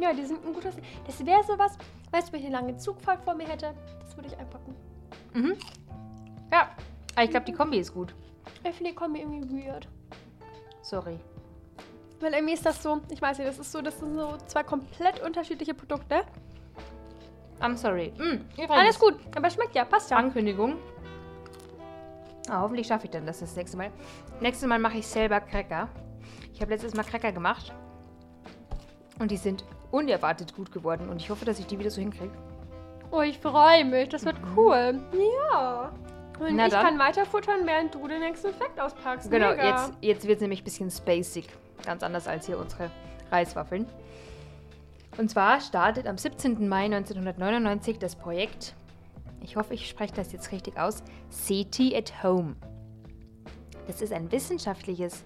ja, die sind ein guter. Das wäre sowas, weißt du, wenn ich eine lange Zugfahrt vor mir hätte, das würde ich einpacken. Mhm. Ja, aber ich glaube, die Kombi ist gut. Ich finde die Kombi irgendwie weird. Sorry. Weil irgendwie ist das so, ich weiß nicht, das ist so, das sind so zwei komplett unterschiedliche Produkte. I'm sorry. Mm, Alles gut, aber schmeckt ja, passt ja. Ankündigung. Ah, hoffentlich schaffe ich dann das das nächste Mal. Nächstes Mal mache ich selber Cracker. Ich habe letztes Mal Cracker gemacht. Und die sind unerwartet gut geworden. Und ich hoffe, dass ich die wieder so hinkriege. Oh, ich freue mich, das wird cool. Ja. Und. Na ich dann. kann weiterfuttern, während du den nächsten Fact auspackst. Genau, Mega. jetzt, jetzt wird es nämlich ein bisschen spacig. Ganz anders als hier unsere Reiswaffeln. Und zwar startet am 17. Mai 1999 das Projekt, ich hoffe, ich spreche das jetzt richtig aus, SETI at Home. Das ist ein wissenschaftliches,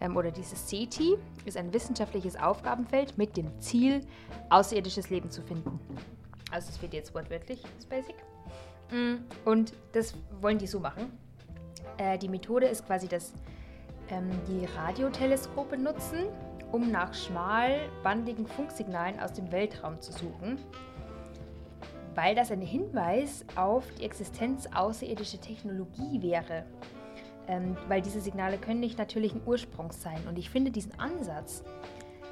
ähm, oder dieses SETI ist ein wissenschaftliches Aufgabenfeld mit dem Ziel, außerirdisches Leben zu finden. Also es wird jetzt wortwörtlich spacig. Mm, Und das wollen die so machen. Äh, die Methode ist quasi, dass ähm, die Radioteleskope nutzen, um nach schmalbandigen Funksignalen aus dem Weltraum zu suchen, weil das ein Hinweis auf die Existenz außerirdischer Technologie wäre. Ähm, weil diese Signale können nicht natürlichen Ursprungs sein. Und ich finde diesen Ansatz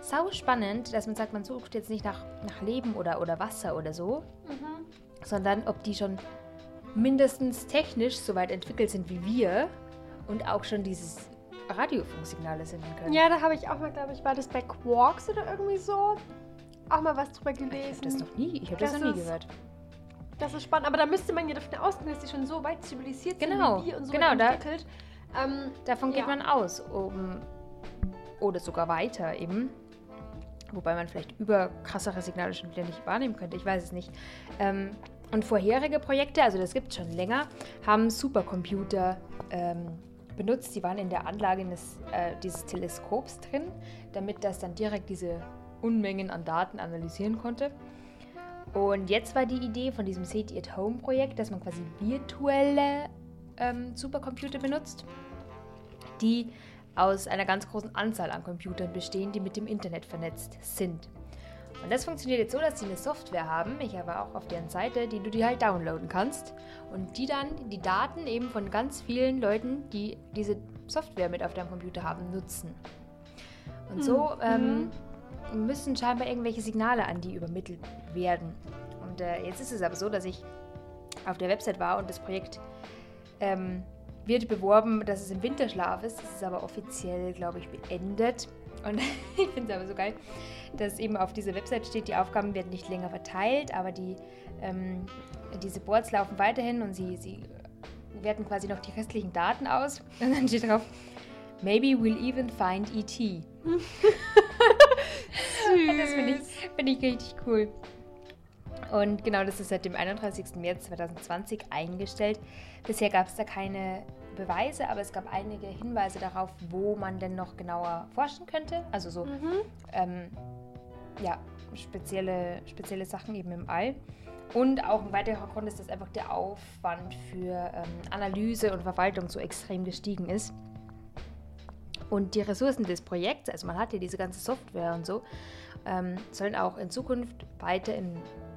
sau spannend, dass man sagt, man sucht jetzt nicht nach, nach Leben oder, oder Wasser oder so, Mhm. sondern ob die schon mindestens technisch so weit entwickelt sind wie wir und auch schon dieses Radiofunksignale senden können. Ja, da habe ich auch mal, glaube ich, war das bei Quarks oder irgendwie so, auch mal was drüber ich habe gelesen. das noch nie, ich habe das Das noch nie gehört. Das ist spannend, aber da müsste man ja davon ausgehen, dass die schon so weit zivilisiert Genau, sind wie wir und so genau, weit da- entwickelt. Ähm, Davon geht Ja. man aus. Um, oder sogar weiter eben. Wobei man vielleicht über krassere Signale schon wieder nicht wahrnehmen könnte. Ich weiß es nicht. Ähm, und vorherige Projekte, also das gibt es schon länger, haben Supercomputer ähm, benutzt. Die waren in der Anlage des, äh, dieses Teleskops drin, damit das dann direkt diese Unmengen an Daten analysieren konnte. Und jetzt war die Idee von diesem SETI at Home Projekt, dass man quasi virtuelle ähm, Supercomputer benutzt, die aus einer ganz großen Anzahl an Computern bestehen, die mit dem Internet vernetzt sind. Und das funktioniert jetzt so, dass sie eine Software haben, ich habe auch auf deren Seite, die du dir halt downloaden kannst und die dann die Daten eben von ganz vielen Leuten, die diese Software mit auf deinem Computer haben, nutzen. Und so ähm, müssen scheinbar irgendwelche Signale an die übermittelt werden. Und äh, jetzt ist es aber so, dass ich auf der Website war und das Projekt ähm, wird beworben, dass es im Winterschlaf ist. Das ist aber offiziell, glaube ich, beendet. Und ich finde es aber so geil, dass eben auf dieser Website steht, die Aufgaben werden nicht länger verteilt, aber die, ähm, diese Boards laufen weiterhin und sie, sie werten quasi noch die restlichen Daten aus. Und dann steht drauf, maybe we'll even find E.T. Das finde ich, find ich richtig cool. Und genau, das ist seit dem 31. März 2020 eingestellt. Bisher gab es da keine Beweise, aber es gab einige Hinweise darauf, wo man denn noch genauer forschen könnte. Also so Mhm. ähm, ja, spezielle, spezielle Sachen eben im All. Und auch ein weiterer Grund ist, dass einfach der Aufwand für ähm, Analyse und Verwaltung so extrem gestiegen ist. Und die Ressourcen des Projekts, also man hat ja diese ganze Software und so, ähm, sollen auch in Zukunft weiter im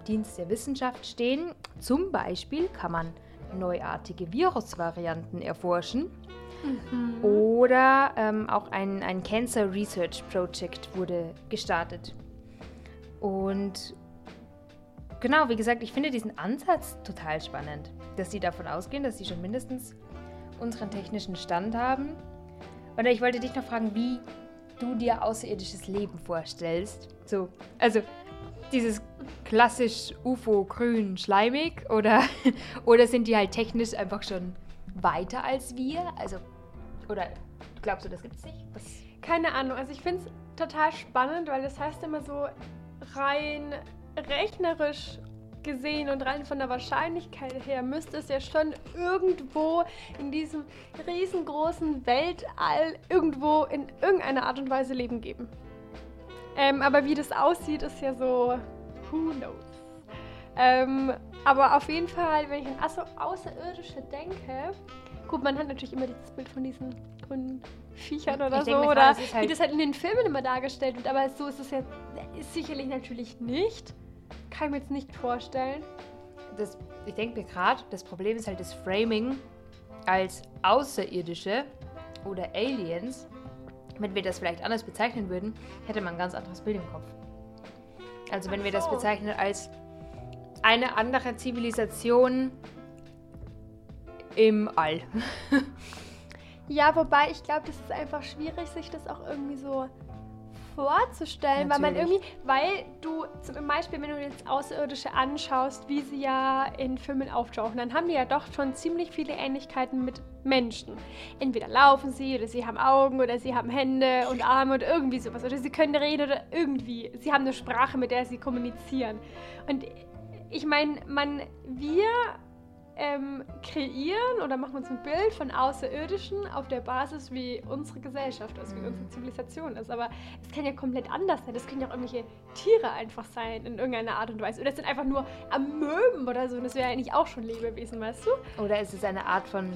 Dienst der Wissenschaft stehen. Zum Beispiel kann man neuartige Virusvarianten erforschen. Oder ähm, auch ein, ein Cancer Research Project wurde gestartet. Und genau, wie gesagt, ich finde diesen Ansatz total spannend, dass sie davon ausgehen, dass sie schon mindestens unseren technischen Stand haben. Und ich wollte dich noch fragen, wie du dir außerirdisches Leben vorstellst. So, also dieses klassisch UFO grün schleimig oder, oder sind die halt technisch einfach schon weiter als wir? Also, oder glaubst du, das gibt's nicht? Was, Keine Ahnung, also ich finde es total spannend, weil das heißt immer so rein rechnerisch gesehen und rein von der Wahrscheinlichkeit her müsste es ja schon irgendwo in diesem riesengroßen Weltall irgendwo in irgendeiner Art und Weise Leben geben. Ähm, aber wie das aussieht, ist ja so, who knows. Ähm, aber auf jeden Fall, wenn ich an Außer Außerirdische denke, gut, man hat natürlich immer dieses Bild von diesen grünen Viechern oder Ich so, denk mir oder halt- wie das halt in den Filmen immer dargestellt wird, aber so ist es ja ist sicherlich natürlich nicht. Kann ich mir jetzt nicht vorstellen. das, ich denke mir gerade, das Problem ist halt das Framing als Außerirdische oder Aliens. Wenn wir das vielleicht anders bezeichnen würden, hätte man ein ganz anderes Bild im Kopf. Also wenn Ach wir das so. bezeichnen als eine andere Zivilisation im All. Ja, wobei ich glaube, das ist einfach schwierig, sich das auch irgendwie so vorzustellen, weil man Natürlich. irgendwie, weil du zum Beispiel, wenn du jetzt Außerirdische anschaust, wie sie ja in Filmen auftauchen, dann haben die ja doch schon ziemlich viele Ähnlichkeiten mit Menschen. Entweder laufen sie oder sie haben Augen oder sie haben Hände und Arme oder irgendwie sowas oder sie können reden oder irgendwie. Sie haben eine Sprache, mit der sie kommunizieren. Und ich meine, man, wir ähm, kreieren oder machen uns ein Bild von Außerirdischen auf der Basis, wie unsere Gesellschaft ist, wie unsere Zivilisation ist. Aber es kann ja komplett anders sein. Das können ja auch irgendwelche Tiere einfach sein in irgendeiner Art und Weise. Oder es sind einfach nur Amöben oder so. Und das wäre eigentlich auch schon Lebewesen, weißt du? Oder ist es eine Art von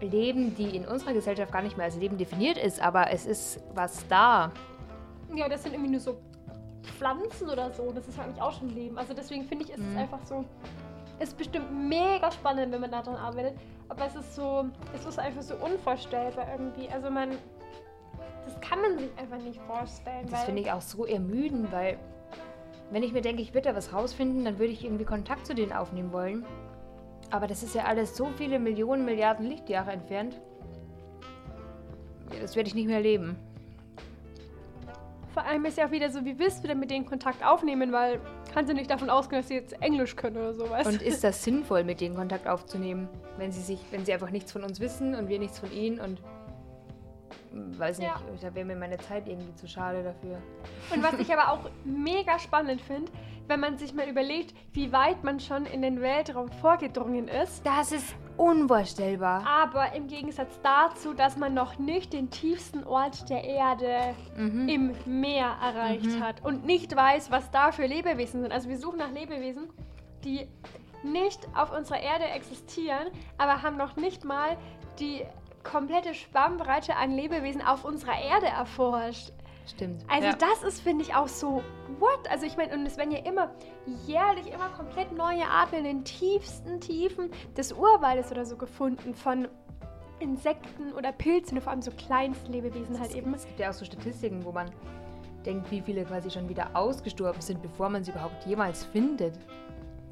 Leben, die in unserer Gesellschaft gar nicht mehr als Leben definiert ist, aber es ist was da. Ja, das sind irgendwie nur so Pflanzen oder so. Das ist ja eigentlich auch schon Leben. Also deswegen finde ich, ist es Mhm. einfach so. Ist bestimmt mega spannend, wenn man daran arbeitet. Aber es ist so, es ist einfach so unvorstellbar irgendwie. Also man, das kann man sich einfach nicht vorstellen. Das finde ich auch so ermüdend, weil wenn ich mir denke, ich würde da was rausfinden, dann würde ich irgendwie Kontakt zu denen aufnehmen wollen. Aber das ist ja alles so viele Millionen, Milliarden Lichtjahre entfernt. Ja, das werde ich nicht mehr erleben. Vor allem ist ja auch wieder so, wie willst du denn mit denen Kontakt aufnehmen? Weil, kannst du nicht davon ausgehen, dass sie jetzt Englisch können oder sowas. Und ist das sinnvoll, mit denen Kontakt aufzunehmen, wenn sie sich, wenn sie einfach nichts von uns wissen und wir nichts von ihnen und weiß nicht, Ja. da wäre mir meine Zeit irgendwie zu schade dafür. Und was ich aber auch mega spannend finde, wenn man sich mal überlegt, wie weit man schon in den Weltraum vorgedrungen ist. Das ist unvorstellbar. Aber im Gegensatz dazu, dass man noch nicht den tiefsten Ort der Erde Mhm. im Meer erreicht hat und nicht weiß, was da für Lebewesen sind. Also wir suchen nach Lebewesen, die nicht auf unserer Erde existieren, aber haben noch nicht mal die komplette Spannbreite an Lebewesen auf unserer Erde erforscht. Stimmt. Also ja. das ist, finde ich, auch so, what? Also ich meine, und es werden ja immer jährlich immer komplett neue Arten in den tiefsten Tiefen des Urwaldes oder so gefunden von Insekten oder Pilzen, vor allem so Kleinstlebewesen halt eben. Es gibt ja auch so Statistiken, wo man denkt, wie viele quasi schon wieder ausgestorben sind, bevor man sie überhaupt jemals findet.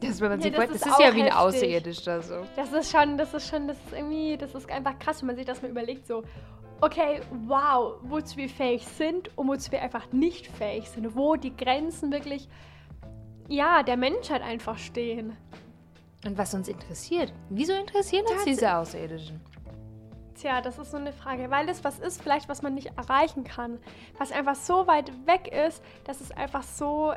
Das, wenn man Ja, sie das ist ist ja wie ein. Außerirdischer so. Das ist schon, das ist schon, das ist irgendwie, das ist einfach krass, wenn man sich das mal überlegt, so, okay, wow, wozu wir fähig sind und wozu wir einfach nicht fähig sind, wo die Grenzen wirklich, ja, der Menschheit einfach stehen. Und was uns interessiert. Wieso interessieren uns diese Außerirdischen? Tja, das ist so eine Frage, weil das was ist, vielleicht was man nicht erreichen kann, was einfach so weit weg ist, dass es einfach so.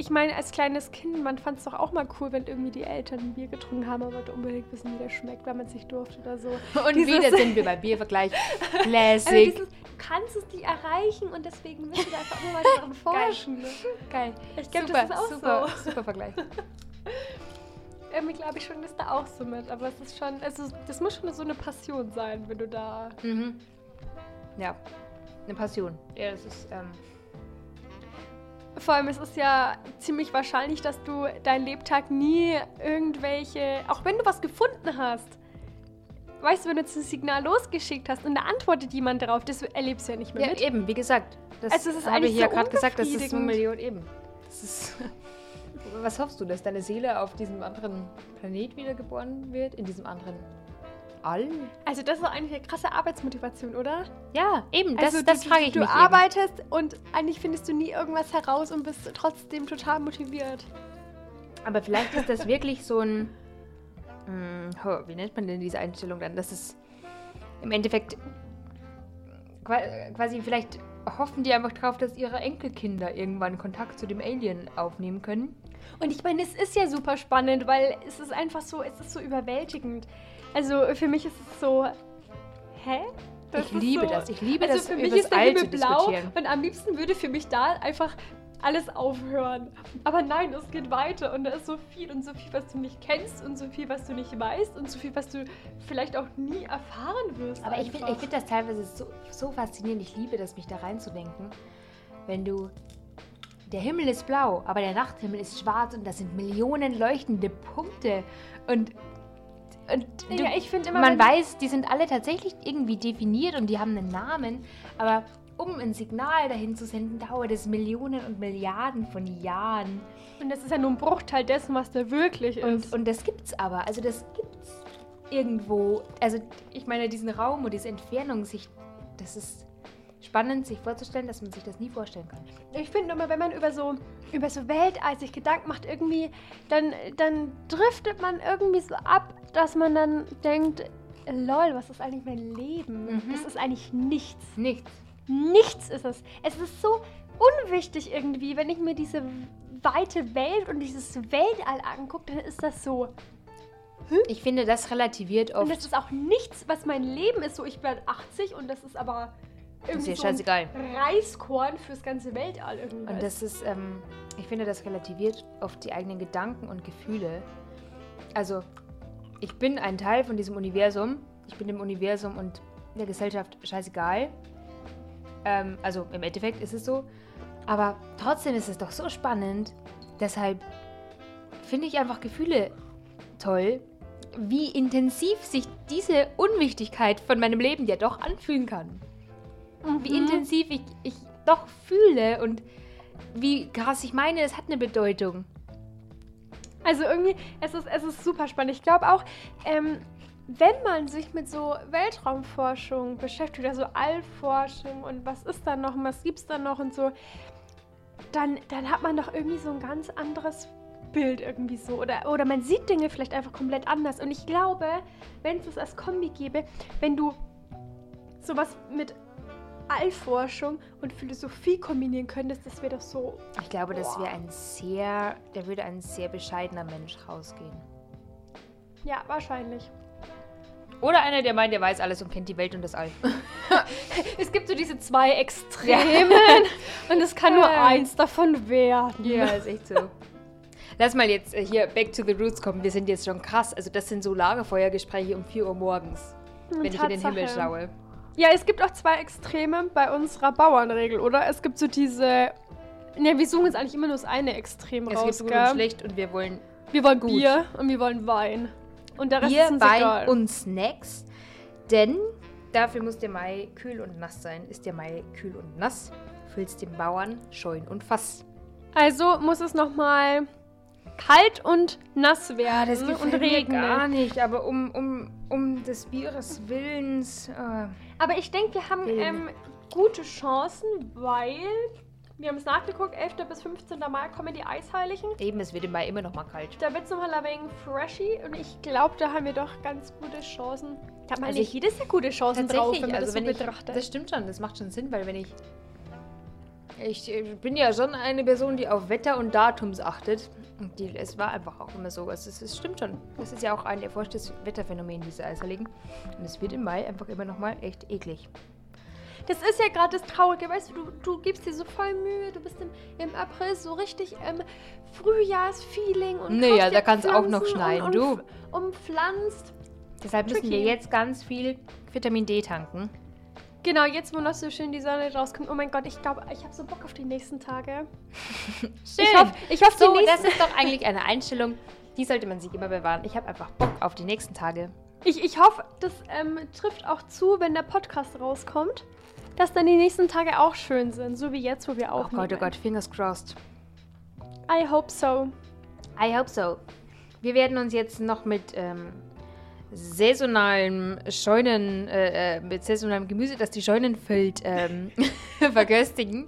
Ich meine, als kleines Kind, man fand es doch auch mal cool, wenn irgendwie die Eltern ein Bier getrunken haben, aber wollte unbedingt wissen, wie der schmeckt, weil man es nicht durfte oder so. Und Dieses- wieder sind wir beim Biervergleich. Aber Classic. dieses, du kannst es nicht erreichen und deswegen müssen wir einfach immer weiter daran forschen. ne? Geil. Ich glaube, das ist auch super, so. super Vergleich. Irgendwie glaube ich schon, dass da auch so mit, aber es ist schon, also das muss schon so eine Passion sein, wenn du da Mhm. Ja, eine Passion. Ja, das ist, ähm, Vor allem, es ist ja ziemlich wahrscheinlich, dass du deinen Lebtag nie irgendwelche, auch wenn du was gefunden hast, weißt du, wenn du jetzt ein Signal losgeschickt hast und da antwortet jemand darauf, das erlebst du ja nicht mehr ja, mit. eben, wie gesagt. Das Also es ist habe ich ja so gerade gesagt, das ist eine. Million eben. Das ist, was hoffst du, dass deine Seele auf diesem anderen Planet wiedergeboren wird? In diesem anderen All? Also das ist eigentlich eine krasse Arbeitsmotivation, oder? Ja, eben, das, also das du, frage ich du mich. arbeitest und eigentlich findest du nie irgendwas heraus und bist trotzdem total motiviert. Eben. Aber vielleicht ist das wirklich so ein. Hm, ho, wie nennt man denn diese Einstellung dann? Das ist im Endeffekt qua- quasi vielleicht hoffen die einfach drauf, dass ihre Enkelkinder irgendwann Kontakt zu dem Alien aufnehmen können. Und ich meine, es ist ja super spannend, weil es ist einfach so, es ist so überwältigend. Also für mich ist es so, hä? Das ich liebe so, das. Ich liebe also das, für mich ist der Himmel blau und am liebsten würde für mich da einfach alles aufhören. Aber nein, es geht weiter und da ist so viel und so viel, was du nicht kennst und so viel, was du nicht weißt und so viel, was du vielleicht auch nie erfahren wirst. Aber ich finde einfach. ich find das teilweise so, so faszinierend. Ich liebe das, mich da reinzudenken. Wenn du. Der Himmel ist blau, aber der Nachthimmel ist schwarz und das sind Millionen leuchtende Punkte. Und. Du, ja, ich finde immer, man weiß, die sind alle tatsächlich irgendwie definiert und die haben einen Namen. Aber um ein Signal dahin zu senden, dauert es Millionen und Milliarden von Jahren. und das ist ja nur ein Bruchteil dessen, was da wirklich ist. Und, und das gibt's aber. Also das gibt's irgendwo. Also ich meine, diesen Raum und diese Entfernung, sich, das ist spannend, sich vorzustellen, dass man sich das nie vorstellen kann. Ich finde immer, wenn man über so, über so Weltall sich Gedanken macht, irgendwie, dann, dann driftet man irgendwie so ab, dass man dann denkt, lol, was ist eigentlich mein Leben? Mhm. Das ist eigentlich nichts. Nichts. Nichts ist es. Es ist so unwichtig irgendwie, wenn ich mir diese weite Welt und dieses Weltall angucke, dann ist das so. Ich finde, das relativiert Und oft. das ist auch nichts, was mein Leben ist. So, ich werde 80 und das ist aber irgendwie dir so ein scheißegal. Reiskorn fürs ganze Weltall irgendwie. Und das ist, ähm, ich finde, das relativiert oft die eigenen Gedanken und Gefühle. Also, ich bin ein Teil von diesem Universum. Ich bin dem Universum und der Gesellschaft scheißegal. Ähm, also, im Endeffekt ist es so. Aber trotzdem ist es doch so spannend. Deshalb finde ich einfach Gefühle toll, wie intensiv sich diese Unwichtigkeit von meinem Leben ja doch anfühlen kann wie Mhm. intensiv ich, ich doch fühle und wie krass ich meine, es hat eine Bedeutung. Also irgendwie, es ist, es ist super spannend. Ich glaube auch, ähm, wenn man sich mit so Weltraumforschung beschäftigt, also Allforschung und was ist da noch und was gibt's da noch und so, dann, dann hat man doch irgendwie so ein ganz anderes Bild irgendwie so. Oder, oder man sieht Dinge vielleicht einfach komplett anders. Und ich glaube, wenn es das als Kombi gäbe, wenn du sowas mit Allforschung und Philosophie kombinieren könntest, das wäre doch so. Ich glaube, das wäre ein sehr, da würde ein sehr bescheidener Mensch rausgehen. Ja, wahrscheinlich. Oder einer, der meint, der weiß alles und kennt die Welt und das All. es gibt so diese zwei Extremen und es kann nur eins davon werden. Ja, ist echt so. Lass mal jetzt äh, hier back to the roots kommen. Wir sind jetzt schon krass. Also das sind so Lagerfeuergespräche um 4 Uhr morgens, wenn ich in den Himmel schaue. Ja, es gibt auch zwei Extreme bei unserer Bauernregel, oder? Es gibt so diese. Ne, wir suchen jetzt eigentlich immer nur das eine Extrem es raus. Es gibt gut und schlecht und wir wollen. Wir wollen gut. Bier und wir wollen Wein. Und der Rest Bier, ist uns Wein egal. und Snacks. Denn dafür muss der Mai kühl und nass sein. Ist der Mai kühl und nass, füllst dem Bauern Scheun und Fass. Also muss es nochmal kalt und nass werden ja, das und regnen. gar nicht, aber um, um, um des Bieres Willens. Äh, aber ich denke, wir haben ähm, gute Chancen, weil wir haben es nachgeguckt, 11. bis 15. Mai kommen die Eisheiligen. Eben, es wird im Mai immer noch mal kalt. Da wird es nochmal ein wenig freshy und ich glaube, da haben wir doch ganz gute Chancen. Da haben also nicht jedes Jahr gute Chancen drauf, wenn man also das so ich, betrachtet. Das stimmt schon, das macht schon Sinn, weil wenn ich ich bin ja schon eine Person, die auf Wetter und Datums achtet. Und die, es war einfach auch immer so. Es, es stimmt schon. Das ist ja auch ein erforschtes Wetterphänomen, diese Eisheiligen. Und es wird im Mai einfach immer noch mal echt eklig. Das ist ja gerade das Traurige, weißt du, du, du gibst dir so voll Mühe, du bist im, im April so richtig im Frühjahrsfeeling und Naja, da kann es auch noch schneien, und, du. Umpflanzt. Deshalb müssen Tricky. wir jetzt ganz viel Vitamin D tanken. Genau, jetzt wo noch so schön die Sonne rauskommt. Oh mein Gott, ich glaube, ich habe so Bock auf die nächsten Tage. schön. Ich hoffe, ich hoff, so, das ist doch eigentlich eine Einstellung, die sollte man sich immer bewahren. Ich habe einfach Bock auf die nächsten Tage. Ich, ich hoffe, das ähm, trifft auch zu, wenn der Podcast rauskommt, dass dann die nächsten Tage auch schön sind, so wie jetzt, wo wir auch. Oh Gott, oh Gott, fingers crossed. I hope so. I hope so. Wir werden uns jetzt noch mit ähm, saisonalem Scheunen, äh, äh, mit saisonalem Gemüse, das die Scheunen füllt, ähm, verköstigen.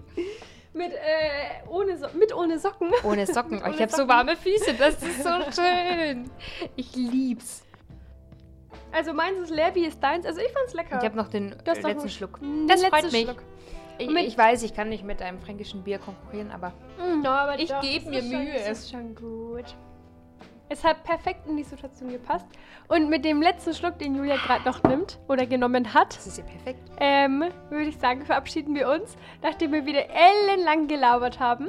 Mit, äh, ohne, so mit ohne Socken. Ohne Socken. oh, ich habe so warme Füße, das ist so schön. Ich lieb's. Also meins ist leer, wie ist deins? Also ich fand's lecker. Ich habe noch den äh, letzten Schluck. Das freut mich. Ich, ich, weiß, ich kann nicht mit einem fränkischen Bier konkurrieren, aber, mm, no, aber ich gebe mir Mühe. das ist schon gut. Es hat perfekt in die Situation gepasst. Und mit dem letzten Schluck, den Julia gerade noch nimmt oder genommen hat, das ist ja perfekt. Ähm, würde ich sagen, verabschieden wir uns, nachdem wir wieder ellenlang gelabert haben.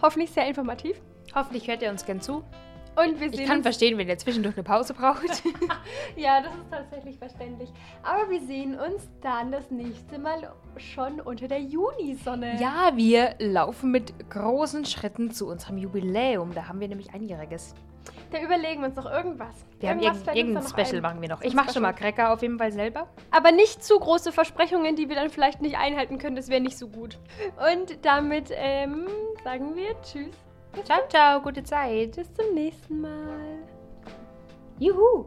Hoffentlich sehr informativ. Hoffentlich hört ihr uns gern zu. Und wir sehen ich kann verstehen, wenn ihr zwischendurch eine Pause braucht. ja, das ist tatsächlich verständlich. Aber wir sehen uns dann das nächste Mal schon unter der Junisonne. Ja, wir laufen mit großen Schritten zu unserem Jubiläum. Da haben wir nämlich einjähriges. Da überlegen wir uns noch irgendwas. Wir irgendwas haben irgendein Special ein. machen wir noch. Ich mache schon mal Cracker auf jeden Fall selber. Aber nicht zu große Versprechungen, die wir dann vielleicht nicht einhalten können. Das wäre nicht so gut. Und damit ähm, sagen wir Tschüss. Ciao, ciao, gute Zeit. Bis zum nächsten Mal. Juhu.